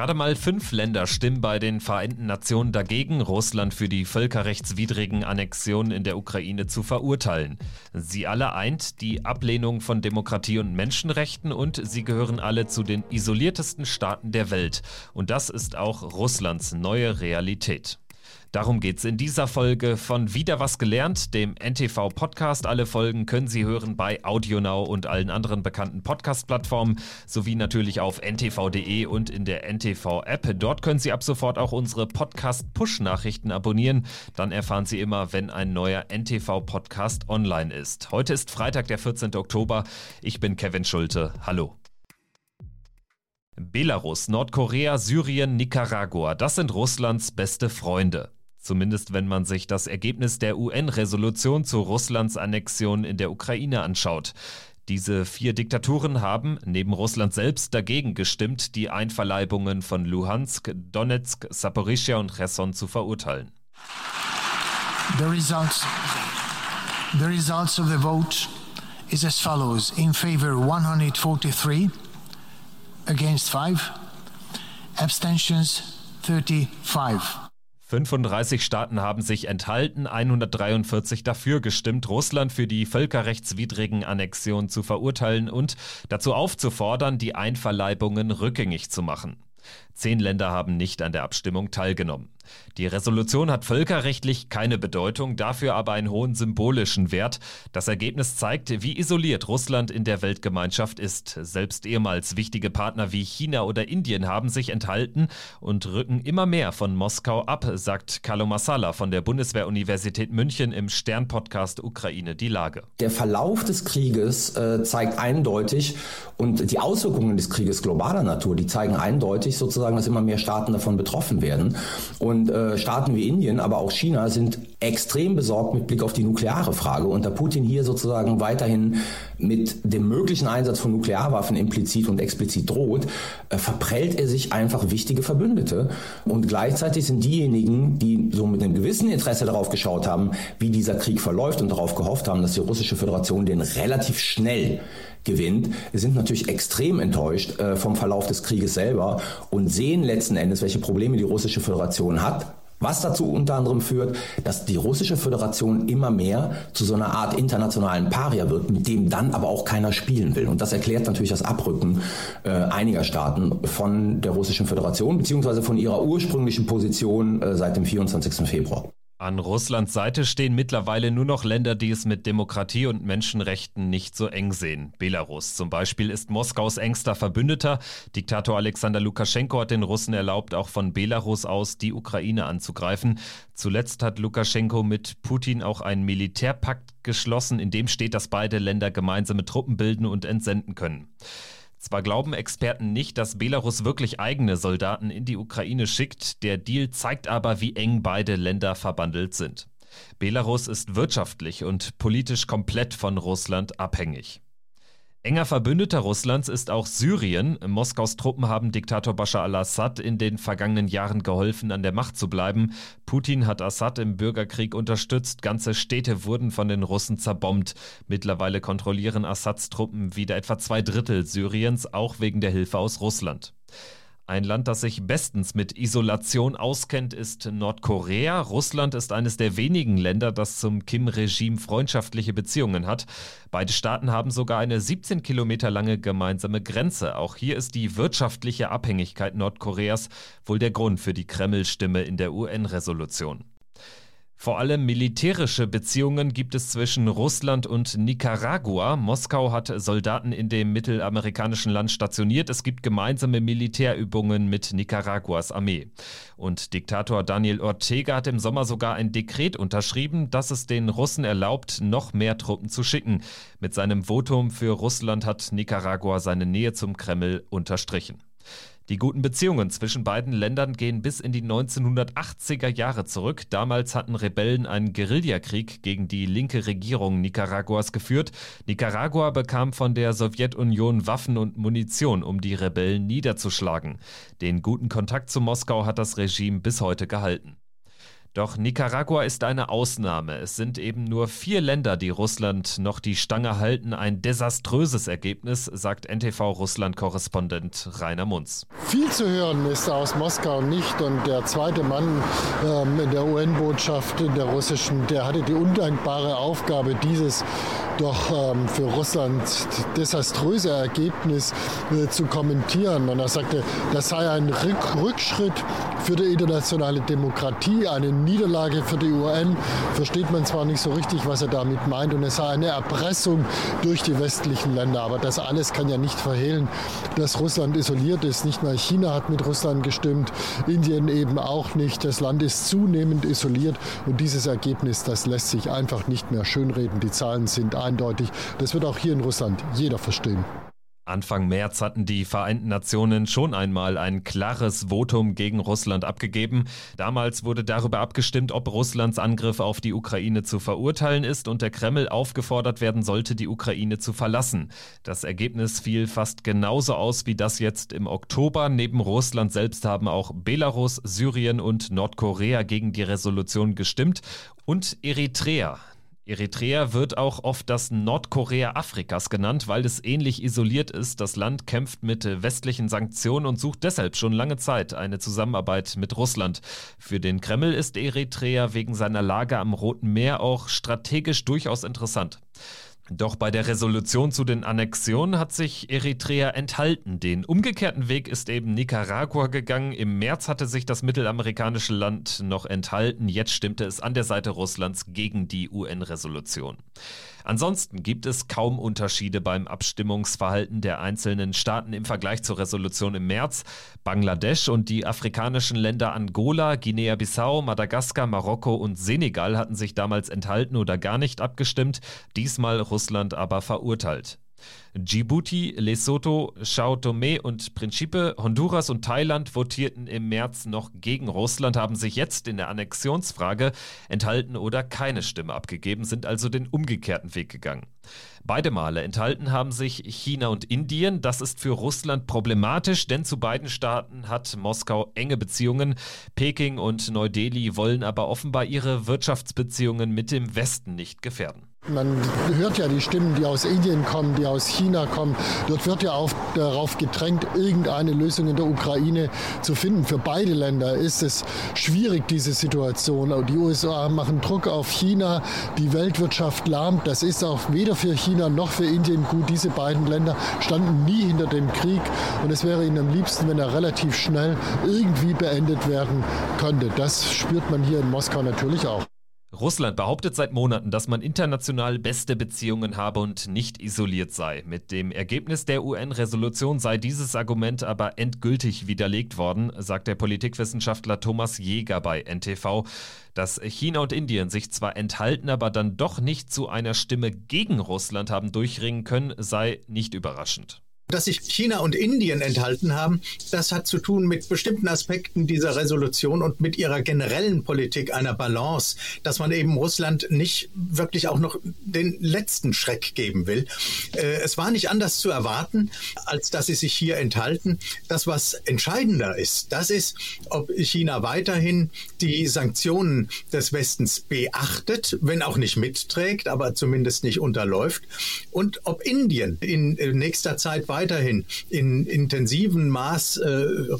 Gerade mal fünf Länder stimmen bei den Vereinten Nationen dagegen, Russland für die völkerrechtswidrigen Annexionen in der Ukraine zu verurteilen. Sie alle eint die Ablehnung von Demokratie und Menschenrechten und sie gehören alle zu den isoliertesten Staaten der Welt. Und das ist auch Russlands neue Realität. Darum geht es in dieser Folge von Wieder was gelernt, dem NTV Podcast. Alle Folgen können Sie hören bei AudioNow und allen anderen bekannten Podcast-Plattformen sowie natürlich auf ntv.de und in der NTV App. Dort können Sie ab sofort auch unsere Podcast-Push-Nachrichten abonnieren. Dann erfahren Sie immer, wenn ein neuer NTV Podcast online ist. Heute ist Freitag, der 14. Oktober. Ich bin Kevin Schulte. Hallo. Belarus, Nordkorea, Syrien, Nicaragua, das sind Russlands beste Freunde. Zumindest wenn man sich das Ergebnis der UN-Resolution zu Russlands Annexion in der Ukraine anschaut. Diese vier Diktaturen haben neben Russland selbst dagegen gestimmt, die Einverleibungen von Luhansk, Donetsk, Saporischia und Cherson zu verurteilen. The results, the results of the vote is as follows: in favor 143, against 5, abstentions 35. 35 Staaten haben sich enthalten, 143 dafür gestimmt, Russland für die völkerrechtswidrigen Annexionen zu verurteilen und dazu aufzufordern, die Einverleibungen rückgängig zu machen. Zehn Länder haben nicht an der Abstimmung teilgenommen. Die Resolution hat völkerrechtlich keine Bedeutung, dafür aber einen hohen symbolischen Wert. Das Ergebnis zeigt, wie isoliert Russland in der Weltgemeinschaft ist. Selbst ehemals wichtige Partner wie China oder Indien haben sich enthalten und rücken immer mehr von Moskau ab, sagt Carlo Massala von der Bundeswehr-Universität München im Stern-Podcast Ukraine die Lage. Der Verlauf des Krieges äh, zeigt eindeutig und die Auswirkungen des Krieges globaler Natur, die zeigen eindeutig sozusagen, dass immer mehr Staaten davon betroffen werden. Und äh, Staaten wie Indien, aber auch China sind extrem besorgt mit Blick auf die nukleare Frage. Und da Putin hier sozusagen weiterhin mit dem möglichen Einsatz von Nuklearwaffen implizit und explizit droht, äh, verprellt er sich einfach wichtige Verbündete. Und gleichzeitig sind diejenigen, die so mit einem gewissen Interesse darauf geschaut haben, wie dieser Krieg verläuft und darauf gehofft haben, dass die russische Föderation den relativ schnell gewinnt, sind natürlich extrem enttäuscht äh, vom Verlauf des Krieges selber und sehen letzten Endes, welche Probleme die russische Föderation hat. Was dazu unter anderem führt, dass die russische Föderation immer mehr zu so einer Art internationalen Paria wird, mit dem dann aber auch keiner spielen will. Und das erklärt natürlich das Abrücken äh, einiger Staaten von der russischen Föderation beziehungsweise von ihrer ursprünglichen Position äh, seit dem 24. Februar. An Russlands Seite stehen mittlerweile nur noch Länder, die es mit Demokratie und Menschenrechten nicht so eng sehen. Belarus zum Beispiel ist Moskaus engster Verbündeter. Diktator Alexander Lukaschenko hat den Russen erlaubt, auch von Belarus aus die Ukraine anzugreifen. Zuletzt hat Lukaschenko mit Putin auch einen Militärpakt geschlossen, in dem steht, dass beide Länder gemeinsame Truppen bilden und entsenden können. Zwar glauben Experten nicht, dass Belarus wirklich eigene Soldaten in die Ukraine schickt, der Deal zeigt aber, wie eng beide Länder verbandelt sind. Belarus ist wirtschaftlich und politisch komplett von Russland abhängig. Enger Verbündeter Russlands ist auch Syrien. Moskaus Truppen haben Diktator Bashar al-Assad in den vergangenen Jahren geholfen, an der Macht zu bleiben. Putin hat Assad im Bürgerkrieg unterstützt. Ganze Städte wurden von den Russen zerbombt. Mittlerweile kontrollieren Assads Truppen wieder etwa zwei Drittel Syriens, auch wegen der Hilfe aus Russland. Ein Land, das sich bestens mit Isolation auskennt, ist Nordkorea. Russland ist eines der wenigen Länder, das zum Kim-Regime freundschaftliche Beziehungen hat. Beide Staaten haben sogar eine 17 Kilometer lange gemeinsame Grenze. Auch hier ist die wirtschaftliche Abhängigkeit Nordkoreas wohl der Grund für die Kreml-Stimme in der UN-Resolution. Vor allem militärische Beziehungen gibt es zwischen Russland und Nicaragua. Moskau hat Soldaten in dem mittelamerikanischen Land stationiert. Es gibt gemeinsame Militärübungen mit Nicaraguas Armee. Und Diktator Daniel Ortega hat im Sommer sogar ein Dekret unterschrieben, das es den Russen erlaubt, noch mehr Truppen zu schicken. Mit seinem Votum für Russland hat Nicaragua seine Nähe zum Kreml unterstrichen. Die guten Beziehungen zwischen beiden Ländern gehen bis in die 1980er Jahre zurück. Damals hatten Rebellen einen Guerillakrieg gegen die linke Regierung Nicaraguas geführt. Nicaragua bekam von der Sowjetunion Waffen und Munition, um die Rebellen niederzuschlagen. Den guten Kontakt zu Moskau hat das Regime bis heute gehalten. Doch Nicaragua ist eine Ausnahme. Es sind eben nur vier Länder, die Russland noch die Stange halten. Ein desaströses Ergebnis, sagt NTV-Russland-Korrespondent Rainer Munz. Viel zu hören ist aus Moskau nicht. Und der zweite Mann ähm, in der UN-Botschaft, in der russischen, der hatte die undankbare Aufgabe, dieses doch ähm, für Russland desaströse Ergebnis äh, zu kommentieren. Und er sagte, das sei ein Rück Rückschritt für die internationale Demokratie, eine Niederlage für die UN. Versteht man zwar nicht so richtig, was er damit meint, und es sei eine Erpressung durch die westlichen Länder. Aber das alles kann ja nicht verhehlen, dass Russland isoliert ist. Nicht mal China hat mit Russland gestimmt, Indien eben auch nicht. Das Land ist zunehmend isoliert und dieses Ergebnis, das lässt sich einfach nicht mehr schönreden. Die Zahlen sind eindeutig. Das wird auch hier in Russland jeder verstehen. Anfang März hatten die Vereinten Nationen schon einmal ein klares Votum gegen Russland abgegeben. Damals wurde darüber abgestimmt, ob Russlands Angriff auf die Ukraine zu verurteilen ist und der Kreml aufgefordert werden sollte, die Ukraine zu verlassen. Das Ergebnis fiel fast genauso aus wie das jetzt im Oktober. Neben Russland selbst haben auch Belarus, Syrien und Nordkorea gegen die Resolution gestimmt und Eritrea. Eritrea wird auch oft das Nordkorea Afrikas genannt, weil es ähnlich isoliert ist. Das Land kämpft mit westlichen Sanktionen und sucht deshalb schon lange Zeit eine Zusammenarbeit mit Russland. Für den Kreml ist Eritrea wegen seiner Lage am Roten Meer auch strategisch durchaus interessant. Doch bei der Resolution zu den Annexionen hat sich Eritrea enthalten. Den umgekehrten Weg ist eben Nicaragua gegangen. Im März hatte sich das mittelamerikanische Land noch enthalten. Jetzt stimmte es an der Seite Russlands gegen die UN-Resolution. Ansonsten gibt es kaum Unterschiede beim Abstimmungsverhalten der einzelnen Staaten im Vergleich zur Resolution im März. Bangladesch und die afrikanischen Länder Angola, Guinea-Bissau, Madagaskar, Marokko und Senegal hatten sich damals enthalten oder gar nicht abgestimmt, diesmal Russland aber verurteilt. Djibouti, Lesotho, Sao Tome und Principe, Honduras und Thailand votierten im März noch gegen Russland, haben sich jetzt in der Annexionsfrage enthalten oder keine Stimme abgegeben, sind also den umgekehrten Weg gegangen. Beide Male enthalten haben sich China und Indien. Das ist für Russland problematisch, denn zu beiden Staaten hat Moskau enge Beziehungen. Peking und Neu-Delhi wollen aber offenbar ihre Wirtschaftsbeziehungen mit dem Westen nicht gefährden. Man hört ja die Stimmen, die aus Indien kommen, die aus China kommen. Dort wird ja auch darauf gedrängt, irgendeine Lösung in der Ukraine zu finden. Für beide Länder ist es schwierig, diese Situation. Die USA machen Druck auf China, die Weltwirtschaft lahmt. Das ist auch weder für China noch für Indien gut. Diese beiden Länder standen nie hinter dem Krieg und es wäre ihnen am liebsten, wenn er relativ schnell irgendwie beendet werden könnte. Das spürt man hier in Moskau natürlich auch. Russland behauptet seit Monaten, dass man international beste Beziehungen habe und nicht isoliert sei. Mit dem Ergebnis der UN-Resolution sei dieses Argument aber endgültig widerlegt worden, sagt der Politikwissenschaftler Thomas Jäger bei NTV. Dass China und Indien sich zwar enthalten, aber dann doch nicht zu einer Stimme gegen Russland haben durchringen können, sei nicht überraschend. Dass sich China und Indien enthalten haben, das hat zu tun mit bestimmten Aspekten dieser Resolution und mit ihrer generellen Politik einer Balance, dass man eben Russland nicht wirklich auch noch den letzten Schreck geben will. Äh, es war nicht anders zu erwarten, als dass sie sich hier enthalten. Das, was entscheidender ist, das ist, ob China weiterhin die Sanktionen des Westens beachtet, wenn auch nicht mitträgt, aber zumindest nicht unterläuft, und ob Indien in nächster Zeit weiter weiterhin in intensivem Maß äh,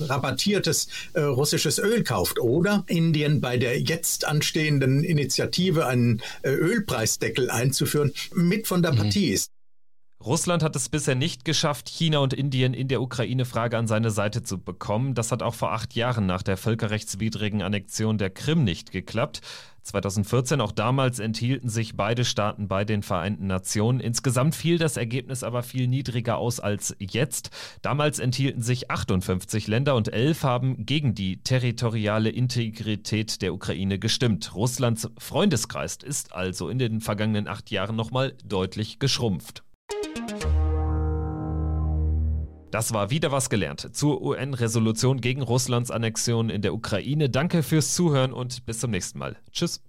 rabattiertes äh, russisches Öl kauft oder Indien bei der jetzt anstehenden Initiative einen äh, Ölpreisdeckel einzuführen, mit von der mhm. Partie ist. Russland hat es bisher nicht geschafft, China und Indien in der Ukraine-Frage an seine Seite zu bekommen. Das hat auch vor acht Jahren nach der völkerrechtswidrigen Annexion der Krim nicht geklappt. 2014, auch damals enthielten sich beide Staaten bei den Vereinten Nationen. Insgesamt fiel das Ergebnis aber viel niedriger aus als jetzt. Damals enthielten sich 58 Länder und elf haben gegen die territoriale Integrität der Ukraine gestimmt. Russlands Freundeskreis ist also in den vergangenen acht Jahren nochmal deutlich geschrumpft. Das war wieder was gelernt zur UN-Resolution gegen Russlands Annexion in der Ukraine. Danke fürs Zuhören und bis zum nächsten Mal. Tschüss.